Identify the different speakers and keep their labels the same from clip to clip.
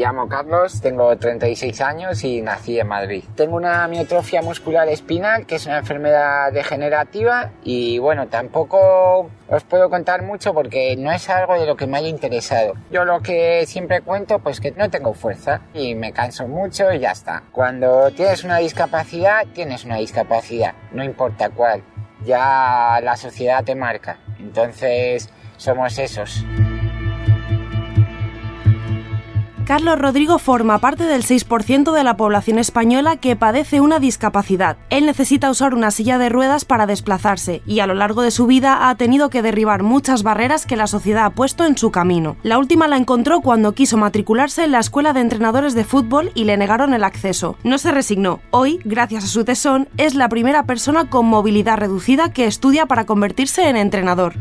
Speaker 1: Llamo Carlos, tengo 36 años y nací en Madrid. Tengo una miotrofia muscular espinal, que es una enfermedad degenerativa y bueno, tampoco os puedo contar mucho porque no es algo de lo que me haya interesado. Yo lo que siempre cuento pues que no tengo fuerza y me canso mucho y ya está. Cuando tienes una discapacidad, tienes una discapacidad, no importa cuál. Ya la sociedad te marca. Entonces, somos esos.
Speaker 2: Carlos Rodrigo forma parte del 6% de la población española que padece una discapacidad. Él necesita usar una silla de ruedas para desplazarse y a lo largo de su vida ha tenido que derribar muchas barreras que la sociedad ha puesto en su camino. La última la encontró cuando quiso matricularse en la escuela de entrenadores de fútbol y le negaron el acceso. No se resignó. Hoy, gracias a su tesón, es la primera persona con movilidad reducida que estudia para convertirse en entrenador.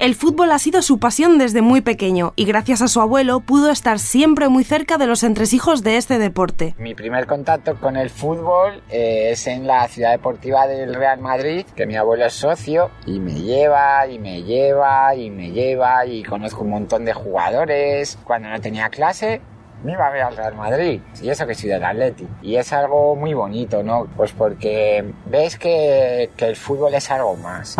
Speaker 2: El fútbol ha sido su pasión desde muy pequeño y gracias a su abuelo pudo estar siempre muy cerca de los entresijos de este deporte.
Speaker 1: Mi primer contacto con el fútbol eh, es en la ciudad deportiva del Real Madrid, que mi abuelo es socio y me lleva y me lleva y me lleva y conozco un montón de jugadores. Cuando no tenía clase me iba a ver al Real Madrid. Y eso que soy del Atleti. Y es algo muy bonito, ¿no? Pues porque ves que, que el fútbol es algo más.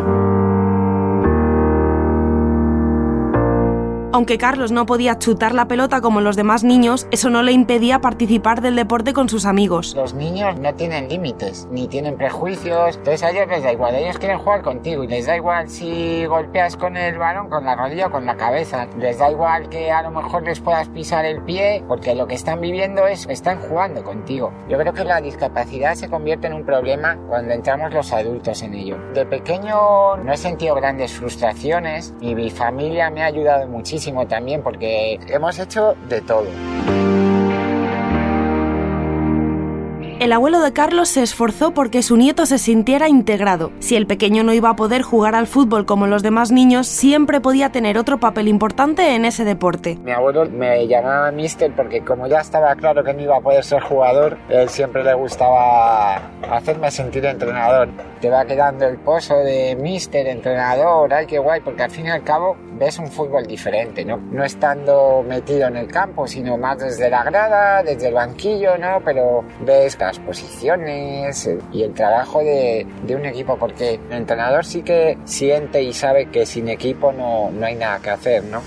Speaker 2: Aunque Carlos no podía chutar la pelota como los demás niños, eso no le impedía participar del deporte con sus amigos.
Speaker 1: Los niños no tienen límites, ni tienen prejuicios, entonces a ellos les da igual, ellos quieren jugar contigo y les da igual si golpeas con el balón, con la rodilla o con la cabeza, les da igual que a lo mejor les puedas pisar el pie, porque lo que están viviendo es, están jugando contigo. Yo creo que la discapacidad se convierte en un problema cuando entramos los adultos en ello. De pequeño no he sentido grandes frustraciones y mi familia me ha ayudado muchísimo también porque hemos hecho de todo.
Speaker 2: El abuelo de Carlos se esforzó porque su nieto se sintiera integrado. Si el pequeño no iba a poder jugar al fútbol como los demás niños, siempre podía tener otro papel importante en ese deporte.
Speaker 1: Mi abuelo me llamaba Mister porque como ya estaba claro que no iba a poder ser jugador, él siempre le gustaba hacerme sentir entrenador. Te va quedando el pozo de Mister, entrenador, ay qué guay, porque al fin y al cabo ves un fútbol diferente, ¿no? No estando metido en el campo, sino más desde la grada, desde el banquillo, ¿no? Pero ves las posiciones y el trabajo de, de un equipo, porque el entrenador sí que siente y sabe que sin equipo no, no hay nada que hacer, ¿no?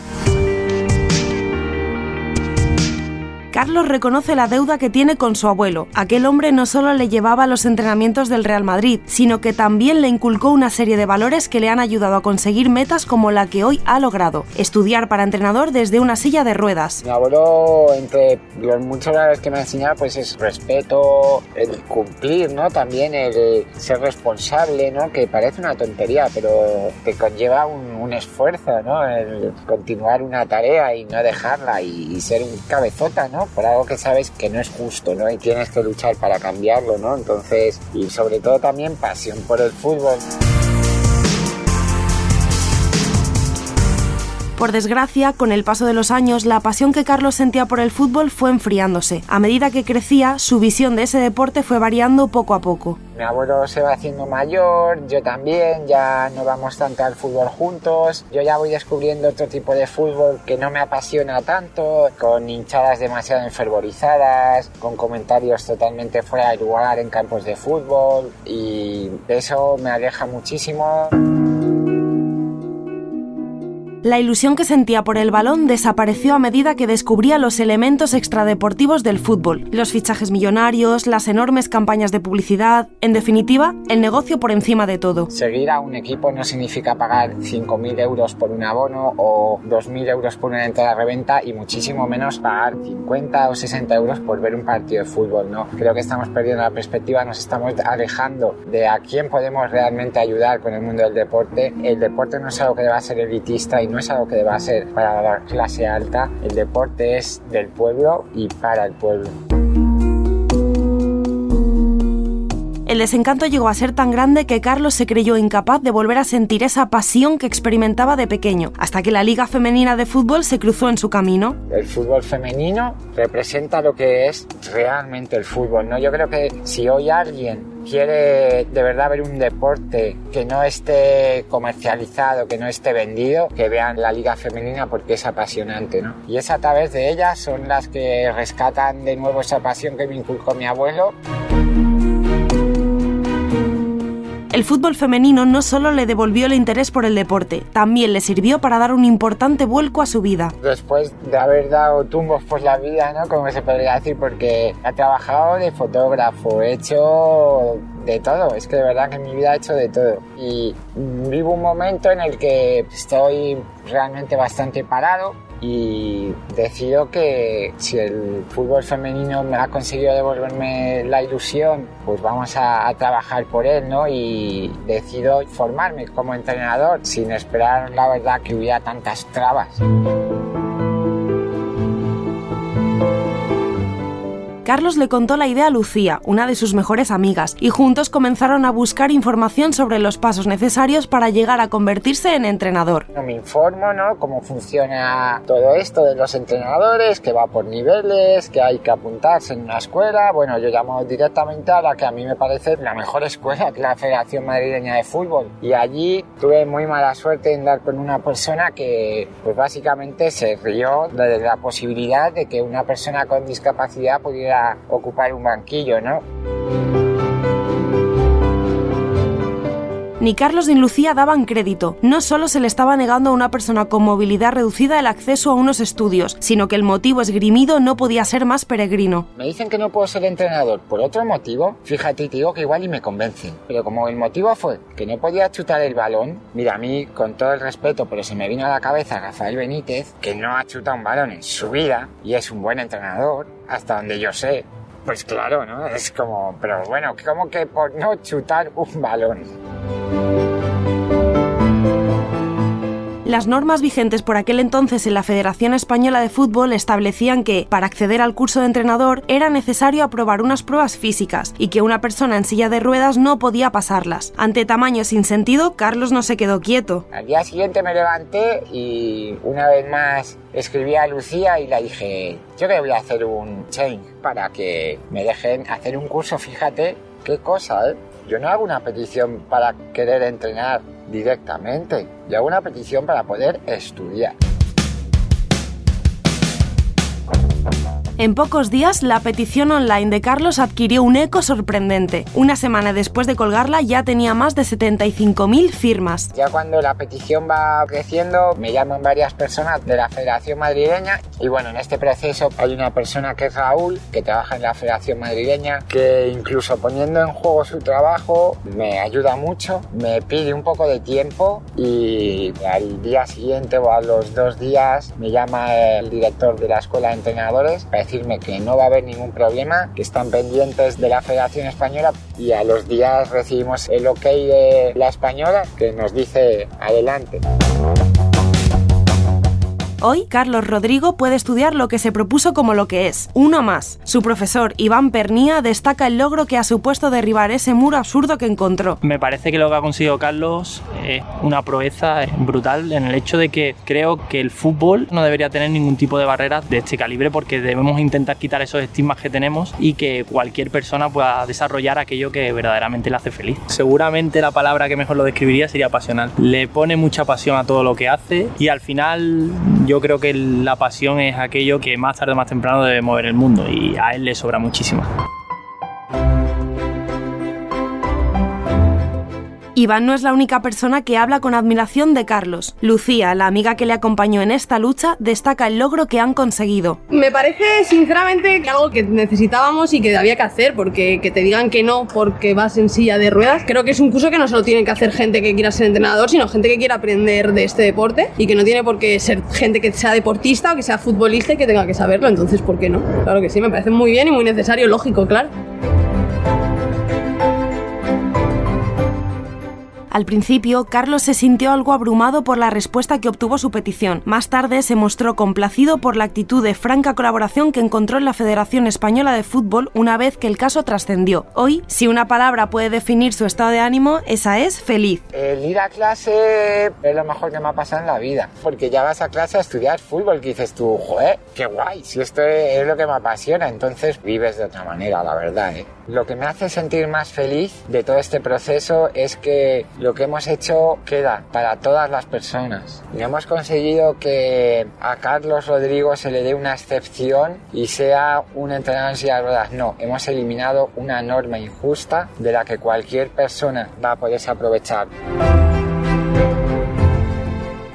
Speaker 2: Carlos reconoce la deuda que tiene con su abuelo. Aquel hombre no solo le llevaba a los entrenamientos del Real Madrid, sino que también le inculcó una serie de valores que le han ayudado a conseguir metas como la que hoy ha logrado, estudiar para entrenador desde una silla de ruedas.
Speaker 1: Mi abuelo, entre los muchos valores que me ha enseñado, pues es respeto, el cumplir, ¿no? También el ser responsable, ¿no? Que parece una tontería, pero que conlleva un, esfuerzo, ¿no? El continuar una tarea y no dejarla y, y ser un cabezota, ¿no? Por algo que sabes que no es justo, ¿no? Y tienes que luchar para cambiarlo, ¿no? Entonces, y sobre todo también pasión por el fútbol.
Speaker 2: Por desgracia, con el paso de los años, la pasión que Carlos sentía por el fútbol fue enfriándose. A medida que crecía, su visión de ese deporte fue variando poco a poco.
Speaker 1: Mi abuelo se va haciendo mayor, yo también, ya no vamos tanto al fútbol juntos, yo ya voy descubriendo otro tipo de fútbol que no me apasiona tanto, con hinchadas demasiado enfervorizadas, con comentarios totalmente fuera de lugar en campos de fútbol y eso me aleja muchísimo.
Speaker 2: La ilusión que sentía por el balón desapareció a medida que descubría los elementos extradeportivos del fútbol, los fichajes millonarios, las enormes campañas de publicidad, en definitiva, el negocio por encima de todo.
Speaker 1: Seguir a un equipo no significa pagar 5.000 euros por un abono o 2.000 euros por una entrada de reventa y muchísimo menos pagar 50 o 60 euros por ver un partido de fútbol, ¿no? Creo que estamos perdiendo la perspectiva, nos estamos alejando de a quién podemos realmente ayudar con el mundo del deporte. El deporte no es algo que deba ser elitista y no es algo que deba ser para la clase alta. El deporte es del pueblo y para el pueblo.
Speaker 2: El desencanto llegó a ser tan grande que Carlos se creyó incapaz de volver a sentir esa pasión que experimentaba de pequeño, hasta que la Liga Femenina de Fútbol se cruzó en su camino.
Speaker 1: El fútbol femenino representa lo que es realmente el fútbol, ¿no? Yo creo que si hoy alguien quiere de verdad ver un deporte que no esté comercializado, que no esté vendido, que vean la liga femenina porque es apasionante, ¿no? Y es a través de ellas son las que rescatan de nuevo esa pasión que me inculcó mi abuelo.
Speaker 2: El fútbol femenino no solo le devolvió el interés por el deporte, también le sirvió para dar un importante vuelco a su vida.
Speaker 1: Después de haber dado tumbos por la vida, ¿no? Como se podría decir, porque ha trabajado de fotógrafo, he hecho de todo, es que de verdad que mi vida ha hecho de todo. Y vivo un momento en el que estoy realmente bastante parado, y decido que si el fútbol femenino me ha conseguido devolverme la ilusión, pues vamos a, trabajar por él, ¿no? Y decido formarme como entrenador sin esperar, la verdad, que hubiera tantas trabas.
Speaker 2: Carlos le contó la idea a Lucía, una de sus mejores amigas, y juntos comenzaron a buscar información sobre los pasos necesarios para llegar a convertirse en entrenador.
Speaker 1: Me informo, ¿no? Cómo funciona todo esto de los entrenadores, que va por niveles, que hay que apuntarse en una escuela. Bueno, yo llamo directamente a la que a mí me parece la mejor escuela, que es la Federación Madrileña de Fútbol. Y allí tuve muy mala suerte en dar con una persona que, pues básicamente se rió de la posibilidad de que una persona con discapacidad pudiera ocupar un banquillo, ¿no?
Speaker 2: Ni Carlos ni Lucía daban crédito. No solo se le estaba negando a una persona con movilidad reducida el acceso a unos estudios, sino que el motivo esgrimido no podía ser más peregrino.
Speaker 1: Me dicen que no puedo ser entrenador por otro motivo. Fíjate, te digo que igual y me convencen. Pero como el motivo fue que no podía chutar el balón, mira, a mí, con todo el respeto, pero se me vino a la cabeza Rafael Benítez, que no ha chutado un balón en su vida y es un buen entrenador, hasta donde yo sé. Pues claro, ¿no? Es como, pero bueno, como que por no chutar un balón.
Speaker 2: Las normas vigentes por aquel entonces en la Federación Española de Fútbol establecían que, para acceder al curso de entrenador, era necesario aprobar unas pruebas físicas y que una persona en silla de ruedas no podía pasarlas. Ante tamaño sin sentido, Carlos no se quedó quieto.
Speaker 1: Al día siguiente me levanté y una vez más escribí a Lucía y le dije, yo que voy a hacer un change para que me dejen hacer un curso, fíjate, qué cosa, ¿eh? Yo no hago una petición para querer entrenar directamente, yo hago una petición para poder estudiar.
Speaker 2: En pocos días, la petición online de Carlos adquirió un eco sorprendente. Una semana después de colgarla ya tenía más de 75.000 firmas.
Speaker 1: Ya cuando la petición va creciendo, me llaman varias personas de la Federación Madrileña y bueno, en este proceso hay una persona que es Raúl, que trabaja en la Federación Madrileña, que incluso poniendo en juego su trabajo me ayuda mucho, me pide un poco de tiempo y al día siguiente o a los dos días me llama el director de la escuela de entrenadores decirme que no va a haber ningún problema, que están pendientes de la Federación Española y a los días recibimos el ok de la española que nos dice adelante.
Speaker 2: Hoy, Carlos Rodrigo puede estudiar lo que se propuso como lo que es, uno más. Su profesor, Iván Pernía, destaca el logro que ha supuesto derribar ese muro absurdo que encontró.
Speaker 3: Me parece que lo que ha conseguido Carlos es una proeza brutal en el hecho de que creo que el fútbol no debería tener ningún tipo de barreras de este calibre porque debemos intentar quitar esos estigmas que tenemos y que cualquier persona pueda desarrollar aquello que verdaderamente le hace feliz. Seguramente la palabra que mejor lo describiría sería pasional. Le pone mucha pasión a todo lo que hace y al final yo creo que la pasión es aquello que más tarde o más temprano debe mover el mundo y a él le sobra muchísimo.
Speaker 2: Iván no es la única persona que habla con admiración de Carlos. Lucía, la amiga que le acompañó en esta lucha, destaca el logro que han conseguido.
Speaker 4: Me parece sinceramente algo que necesitábamos y que había que hacer, porque que te digan que no porque vas en silla de ruedas, creo que es un curso que no solo tiene que hacer gente que quiera ser entrenador, sino gente que quiera aprender de este deporte y que no tiene por qué ser gente que sea deportista o que sea futbolista y que tenga que saberlo, entonces ¿por qué no? Claro que sí, me parece muy bien y muy necesario, lógico, claro.
Speaker 2: Al principio, Carlos se sintió algo abrumado por la respuesta que obtuvo su petición. Más tarde se mostró complacido por la actitud de franca colaboración que encontró en la Federación Española de Fútbol una vez que el caso trascendió. Hoy, si una palabra puede definir su estado de ánimo, esa es feliz.
Speaker 1: El ir a clase es lo mejor que me ha pasado en la vida, porque ya vas a clase a estudiar fútbol, que dices tú, joder, qué guay, si esto es lo que me apasiona, entonces vives de otra manera, la verdad. ¿eh? Lo que me hace sentir más feliz de todo este proceso es que lo que hemos hecho queda para todas las personas. Y hemos conseguido que a Carlos Rodrigo se le dé una excepción y sea un entrenador en silla de. No, hemos eliminado una norma injusta de la que cualquier persona va a poderse aprovechar.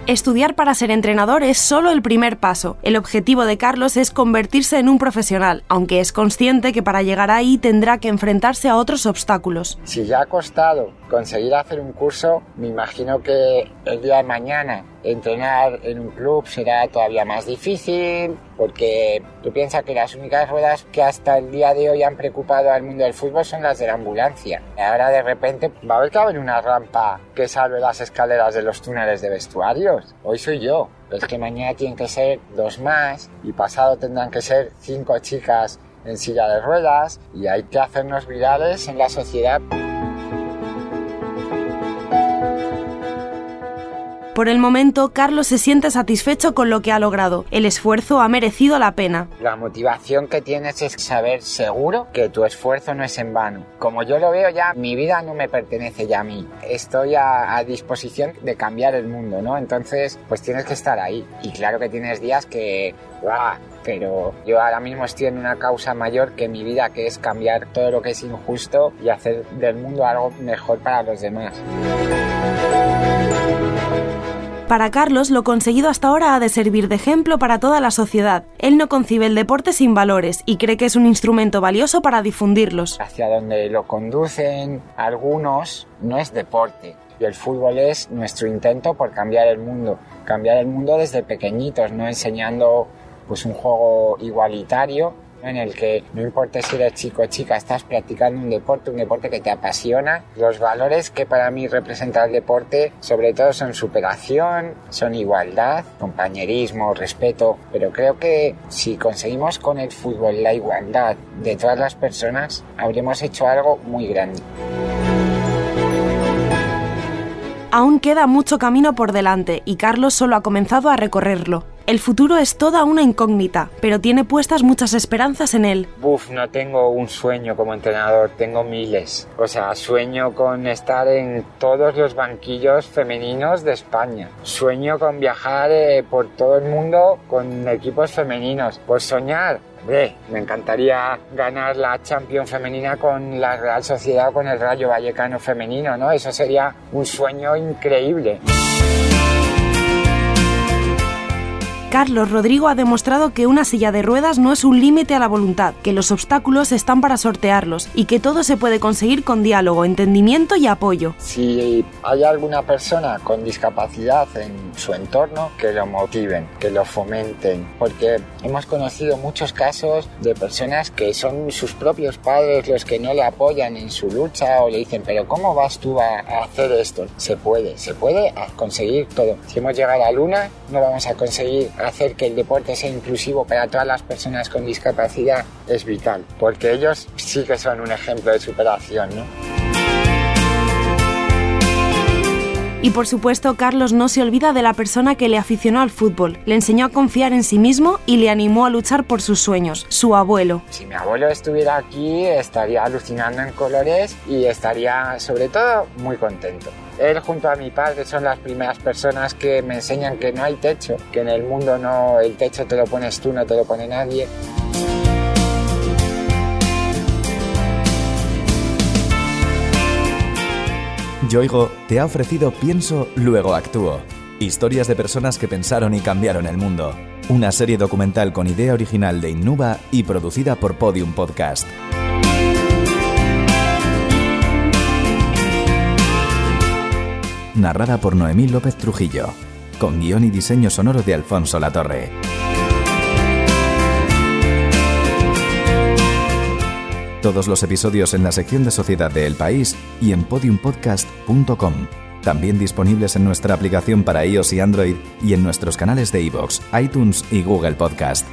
Speaker 2: Estudiar para ser entrenador es solo el primer paso. El objetivo de Carlos es convertirse en un profesional, aunque es consciente que para llegar ahí tendrá que enfrentarse a otros obstáculos.
Speaker 1: Si ya ha costado conseguir hacer un curso, me imagino que el día de mañana entrenar en un club será todavía más difícil porque tú piensas que las únicas ruedas que hasta el día de hoy han preocupado al mundo del fútbol son las de la ambulancia. Ahora de repente va a haber que haber una rampa que salve las escaleras de los túneles de vestuarios. Hoy soy yo. Pero es que mañana tienen que ser dos más y pasado tendrán que ser cinco chicas en silla de ruedas y hay que hacernos virales en la sociedad.
Speaker 2: Por el momento, Carlos se siente satisfecho con lo que ha logrado. El esfuerzo ha merecido la pena.
Speaker 1: La motivación que tienes es saber seguro que tu esfuerzo no es en vano. Como yo lo veo ya, mi vida no me pertenece ya a mí. Estoy a, disposición de cambiar el mundo, ¿no? Entonces, pues tienes que estar ahí. Y claro que tienes días que, ¡guau! Pero yo ahora mismo estoy en una causa mayor que mi vida, que es cambiar todo lo que es injusto y hacer del mundo algo mejor para los demás.
Speaker 2: Para Carlos, lo conseguido hasta ahora ha de servir de ejemplo para toda la sociedad. Él no concibe el deporte sin valores y cree que es un instrumento valioso para difundirlos.
Speaker 1: Hacia donde lo conducen algunos no es deporte. Y el fútbol es nuestro intento por cambiar el mundo. Cambiar el mundo desde pequeñitos, no enseñando pues un juego igualitario en el que no importa si eres chico o chica, estás practicando un deporte, un deporte que te apasiona. Los valores que para mí representa el deporte sobre todo son superación, son igualdad, compañerismo, respeto, pero creo que si conseguimos con el fútbol la igualdad de todas las personas, habremos hecho algo muy grande.
Speaker 2: Aún queda mucho camino por delante y Carlos solo ha comenzado a recorrerlo. El futuro es toda una incógnita, pero tiene puestas muchas esperanzas en él.
Speaker 1: Buf, no tengo un sueño como entrenador, tengo miles. O sea, sueño con estar en todos los banquillos femeninos de España. Sueño con viajar eh, por todo el mundo con equipos femeninos. Por soñar, Hombre, me encantaría ganar la Champions femenina con la Real Sociedad o con el Rayo Vallecano femenino, ¿no? Eso sería un sueño increíble.
Speaker 2: Carlos Rodrigo ha demostrado que una silla de ruedas no es un límite a la voluntad, que los obstáculos están para sortearlos y que todo se puede conseguir con diálogo, entendimiento y apoyo.
Speaker 1: Si hay alguna persona con discapacidad en su entorno, que lo motiven, que lo fomenten, porque hemos conocido muchos casos de personas que son sus propios padres los que no le apoyan en su lucha o le dicen, pero ¿cómo vas tú a hacer esto? Se puede, se puede conseguir todo. Si hemos llegado a la luna, no vamos a conseguir hacer que el deporte sea inclusivo para todas las personas con discapacidad es vital, porque ellos sí que son un ejemplo de superación, ¿no?
Speaker 2: Y por supuesto, Carlos no se olvida de la persona que le aficionó al fútbol, le enseñó a confiar en sí mismo y le animó a luchar por sus sueños, su abuelo.
Speaker 1: Si mi abuelo estuviera aquí, estaría alucinando en colores y estaría, sobre todo, muy contento. Él junto a mi padre son las primeras personas que me enseñan que no hay techo, que en el mundo no el techo te lo pones tú, no te lo pone nadie.
Speaker 5: Yoigo te ha ofrecido Pienso, luego actúo. Historias de personas que pensaron y cambiaron el mundo. Una serie documental con idea original de Innuba y producida por Podium Podcast. Narrada por Noemí López Trujillo. Con guion y diseño sonoro de Alfonso Latorre. Todos los episodios en la sección de Sociedad de El País y en podiumpodcast.com. también disponibles en nuestra aplicación para iOS y Android y en nuestros canales de iVoox, iTunes y Google Podcast.